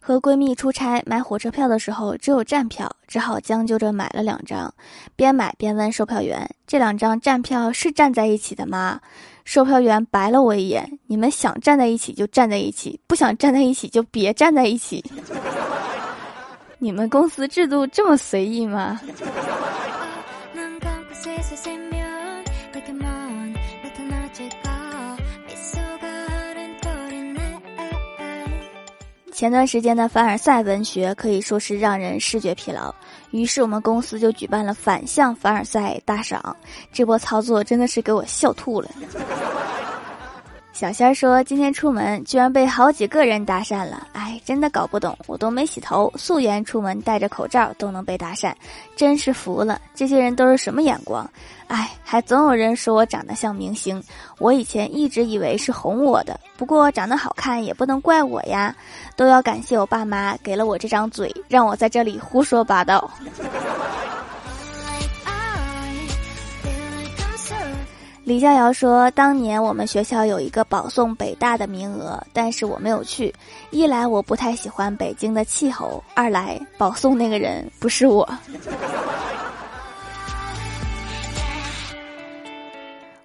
和闺蜜出差买火车票的时候只有站票，只好将就着买了两张。边买边问售票员：“这两张站票是站在一起的吗？”售票员白了我一眼：“你们想站在一起就站在一起，不想站在一起就别站在一起。你们公司制度这么随意吗？” 前段时间的凡尔赛文学可以说是让人视觉疲劳，于是我们公司就举办了反向凡尔赛大赏，这波操作真的是给我笑吐了。小仙儿说：“今天出门居然被好几个人搭讪了，哎，真的搞不懂，我都没洗头，素颜出门戴着口罩都能被搭讪，真是服了。这些人都是什么眼光？哎，还总有人说我长得像明星，我以前一直以为是哄我的，不过长得好看也不能怪我呀，都要感谢我爸妈给了我这张嘴，让我在这里胡说八道。”李逍遥说：“当年我们学校有一个保送北大的名额，但是我没有去。一来我不太喜欢北京的气候，二来保送那个人不是我。”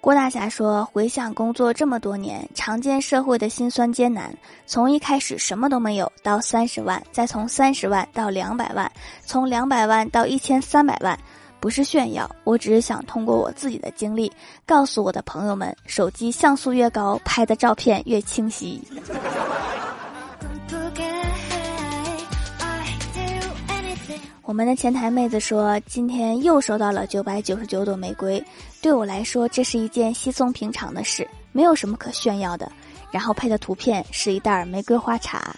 郭大侠说：“回想工作这么多年，常见社会的辛酸艰难，从一开始什么都没有到三十万，再从三十万到两百万，从两百万到一千三百万。”不是炫耀，我只是想通过我自己的经历，告诉我的朋友们：手机像素越高，拍的照片越清晰。我们的前台妹子说，今天又收到了九百九十九朵玫瑰，对我来说这是一件稀松平常的事，没有什么可炫耀的。然后配的图片是一袋玫瑰花茶。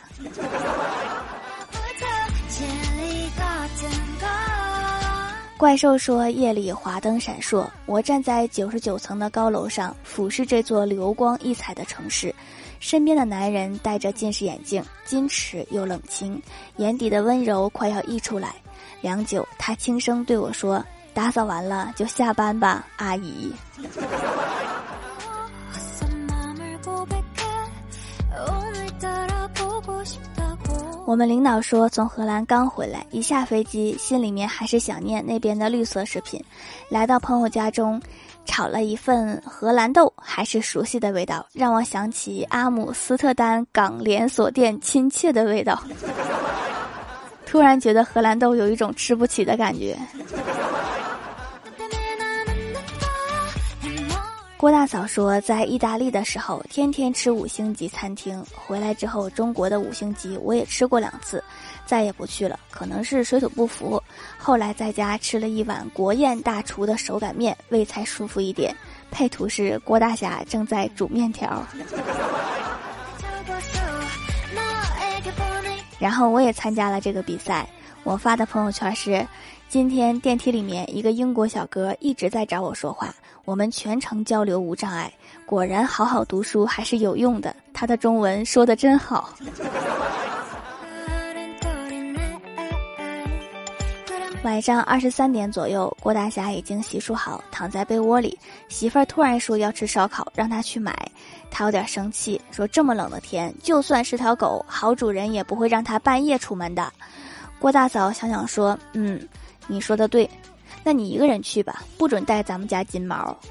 怪兽说：“夜里华灯闪烁，我站在九十九层的高楼上，俯视这座流光溢彩的城市。身边的男人戴着近视眼镜，矜持又冷清，眼底的温柔快要溢出来。良久，他轻声对我说：‘打扫完了就下班吧，阿姨。’”我们领导说，从荷兰刚回来，一下飞机，心里面还是想念那边的绿色食品。来到朋友家中，炒了一份荷兰豆，还是熟悉的味道，让我想起阿姆斯特丹港连锁店亲切的味道。突然觉得荷兰豆有一种吃不起的感觉。郭大嫂说，在意大利的时候，天天吃五星级餐厅。回来之后，中国的五星级我也吃过两次，再也不去了。可能是水土不服。后来在家吃了一碗国宴大厨的手擀面，胃才舒服一点。配图是郭大侠正在煮面条。然后我也参加了这个比赛。我发的朋友圈是：今天电梯里面一个英国小哥一直在找我说话。我们全程交流无障碍，果然好好读书还是有用的。他的中文说的真好。晚上二十三点左右，郭大侠已经洗漱好，躺在被窝里。媳妇儿突然说要吃烧烤，让他去买。他有点生气，说这么冷的天，就算是条狗，好主人也不会让它半夜出门的。郭大嫂想想说：“嗯，你说的对。”那你一个人去吧，不准带咱们家金毛。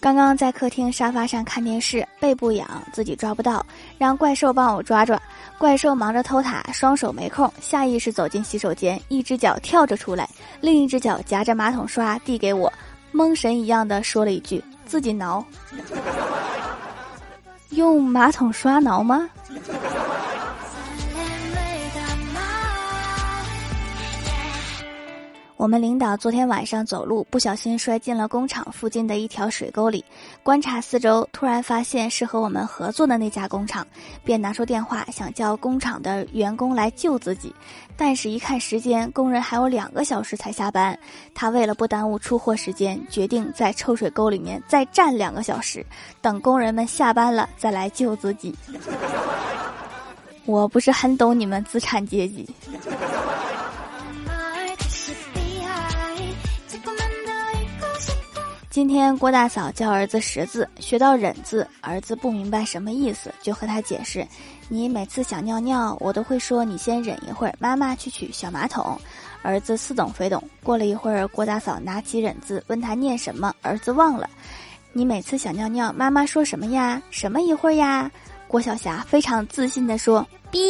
刚刚在客厅沙发上看电视，背部痒，自己抓不到，让怪兽帮我抓抓。怪兽忙着偷塔，双手没空，下意识走进洗手间，一只脚跳着出来，另一只脚夹着马桶刷递给我，蒙神一样的说了一句：“自己挠。”用马桶刷挠吗？我们领导昨天晚上走路不小心摔进了工厂附近的一条水沟里，观察四周，突然发现是和我们合作的那家工厂，便拿出电话想叫工厂的员工来救自己。但是，一看时间，工人还有两个小时才下班。他为了不耽误出货时间，决定在臭水沟里面再站两个小时，等工人们下班了再来救自己。我不是很懂你们资产阶级。今天郭大嫂教儿子识字，学到忍字，儿子不明白什么意思，就和他解释：“你每次想尿尿，我都会说你先忍一会儿，妈妈去取小马桶。”儿子似懂非懂。过了一会儿，郭大嫂拿起忍字，问他念什么，儿子忘了。你每次想尿尿，妈妈说什么呀？什么一会儿呀？郭晓霞非常自信地说：“憋。”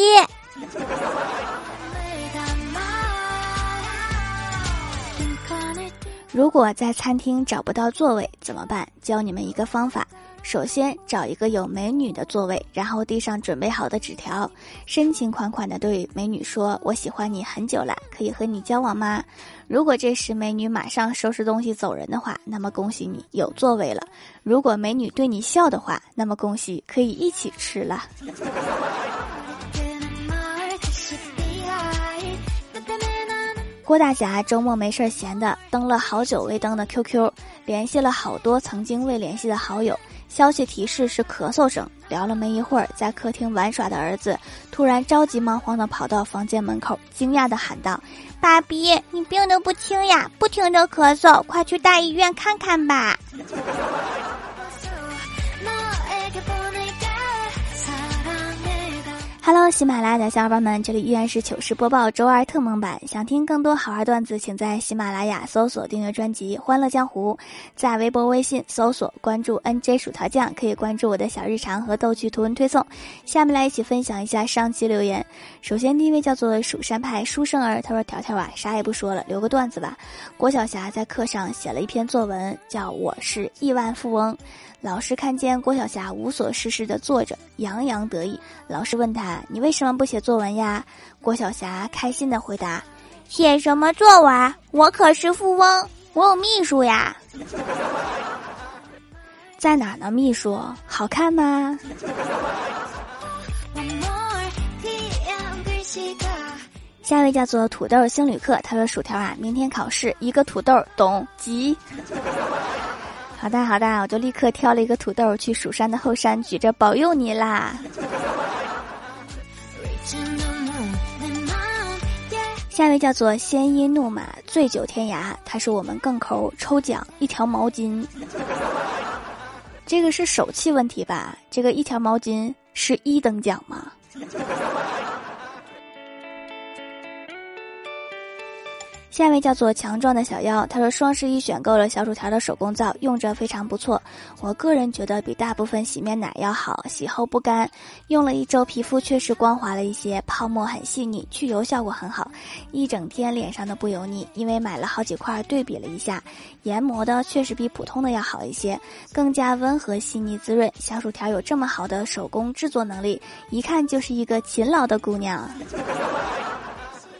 如果在餐厅找不到座位怎么办？教你们一个方法：首先找一个有美女的座位，然后递上准备好的纸条，深情款款地对美女说：“我喜欢你很久了，可以和你交往吗？”如果这时美女马上收拾东西走人的话，那么恭喜你有座位了；如果美女对你笑的话，那么恭喜可以一起吃了。郭大侠周末没事闲的，登了好久未登的 QQ，联系了好多曾经未联系的好友，消息提示是咳嗽声。聊了没一会儿，在客厅玩耍的儿子突然着急忙慌的跑到房间门口，惊讶的喊道：“爸比，你病得不轻呀，不停的咳嗽，快去大医院看看吧。” Hello，喜马拉雅的小伙伴们，这里依然是糗事播报周二特蒙版。想听更多好玩段子，请在喜马拉雅搜索订阅专辑《欢乐江湖》，在微博、微信搜索关注 NJ 薯条酱，可以关注我的小日常和逗趣图文推送。下面来一起分享一下上期留言。首先，第一位叫做蜀山派书生儿，他说：“条条啊，啥也不说了，留个段子吧。”郭晓霞在课上写了一篇作文，叫《我是亿万富翁》。老师看见郭晓霞无所事事的坐着，洋洋得意。老师问他：“你为什么不写作文呀？”郭晓霞开心的回答：“写什么作文？我可是富翁，我有秘书呀。” 在哪呢？秘书好看吗？下一位叫做土豆星旅客，他说：“薯条啊，明天考试，一个土豆懂急。” 好的好的，我就立刻挑了一个土豆去蜀山的后山，举着保佑你啦。下一位叫做鲜衣怒马醉酒天涯，他说我们更抠抽奖一条毛巾，这个是手气问题吧？这个一条毛巾是一等奖吗？下一位叫做强壮的小妖，他说双十一选购了小薯条的手工皂，用着非常不错。我个人觉得比大部分洗面奶要好，洗后不干，用了一周皮肤确实光滑了一些，泡沫很细腻，去油效果很好，一整天脸上都不油腻。因为买了好几块对比了一下，研磨的确实比普通的要好一些，更加温和细腻滋润。小薯条有这么好的手工制作能力，一看就是一个勤劳的姑娘。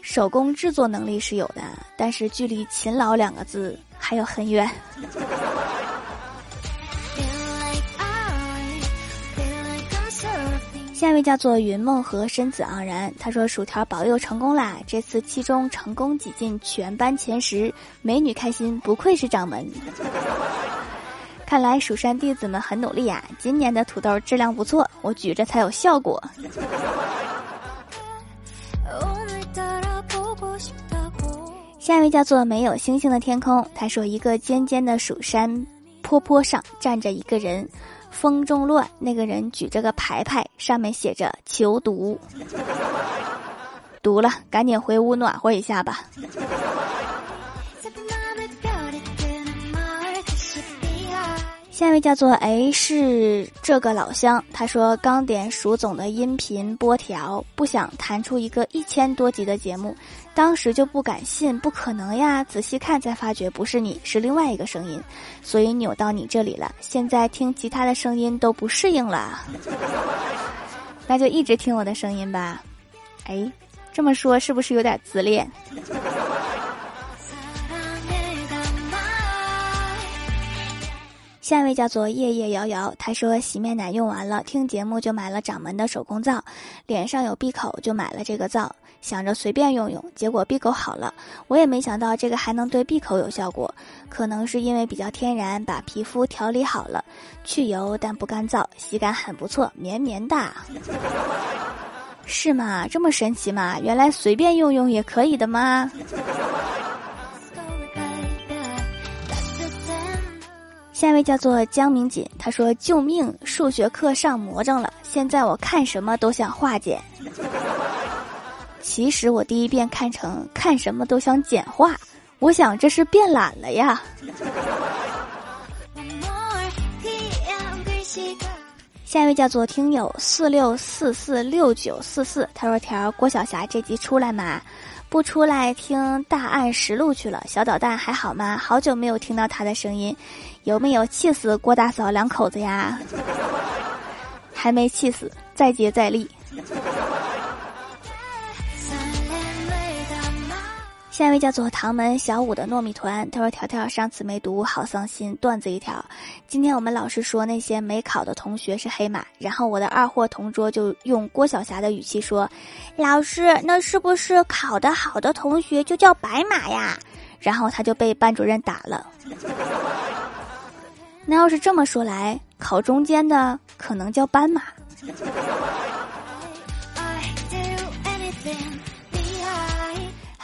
手工制作能力是有的，但是距离“勤劳”两个字还有很远。下一位叫做云梦和身子盎然，他说：“薯条保佑成功啦！这次期中成功挤进全班前十，美女开心，不愧是掌门。看来蜀山弟子们很努力呀，今年的土豆质量不错，我举着才有效果。”下一位叫做没有星星的天空，他说一个尖尖的蜀山坡坡上站着一个人，风中乱，那个人举着个牌牌，上面写着求读，读了赶紧回屋暖和一下吧。下一位叫做哎是这个老乡，他说刚点鼠总的音频播条，不想弹出一个一千多集的节目，当时就不敢信，不可能呀！仔细看才发觉不是你，是另外一个声音，所以扭到你这里了。现在听其他的声音都不适应了，那就一直听我的声音吧。哎，这么说是不是有点自恋？下一位叫做夜夜遥遥，他说洗面奶用完了，听节目就买了掌门的手工皂，脸上有闭口就买了这个皂，想着随便用用，结果闭口好了，我也没想到这个还能对闭口有效果，可能是因为比较天然，把皮肤调理好了，去油但不干燥，洗感很不错，绵绵的，是吗？这么神奇吗？原来随便用用也可以的吗？下一位叫做江明锦，他说：“救命，数学课上魔怔了，现在我看什么都想化简。”其实我第一遍看成看什么都想简化，我想这是变懒了呀。下一位叫做听友四六四四六九四四，他说：“条郭晓霞这集出来吗？不出来听大案实录去了。小捣蛋还好吗？好久没有听到他的声音。”有没有气死郭大嫂两口子呀？还没气死，再接再厉。下一位叫做唐门小五的糯米团，他说：“条条上次没读好伤心，段子一条。今天我们老师说那些没考的同学是黑马，然后我的二货同桌就用郭晓霞的语气说：‘老师，那是不是考得好的同学就叫白马呀？’ 然后他就被班主任打了。”那要是这么说来，考中间的可能叫斑马。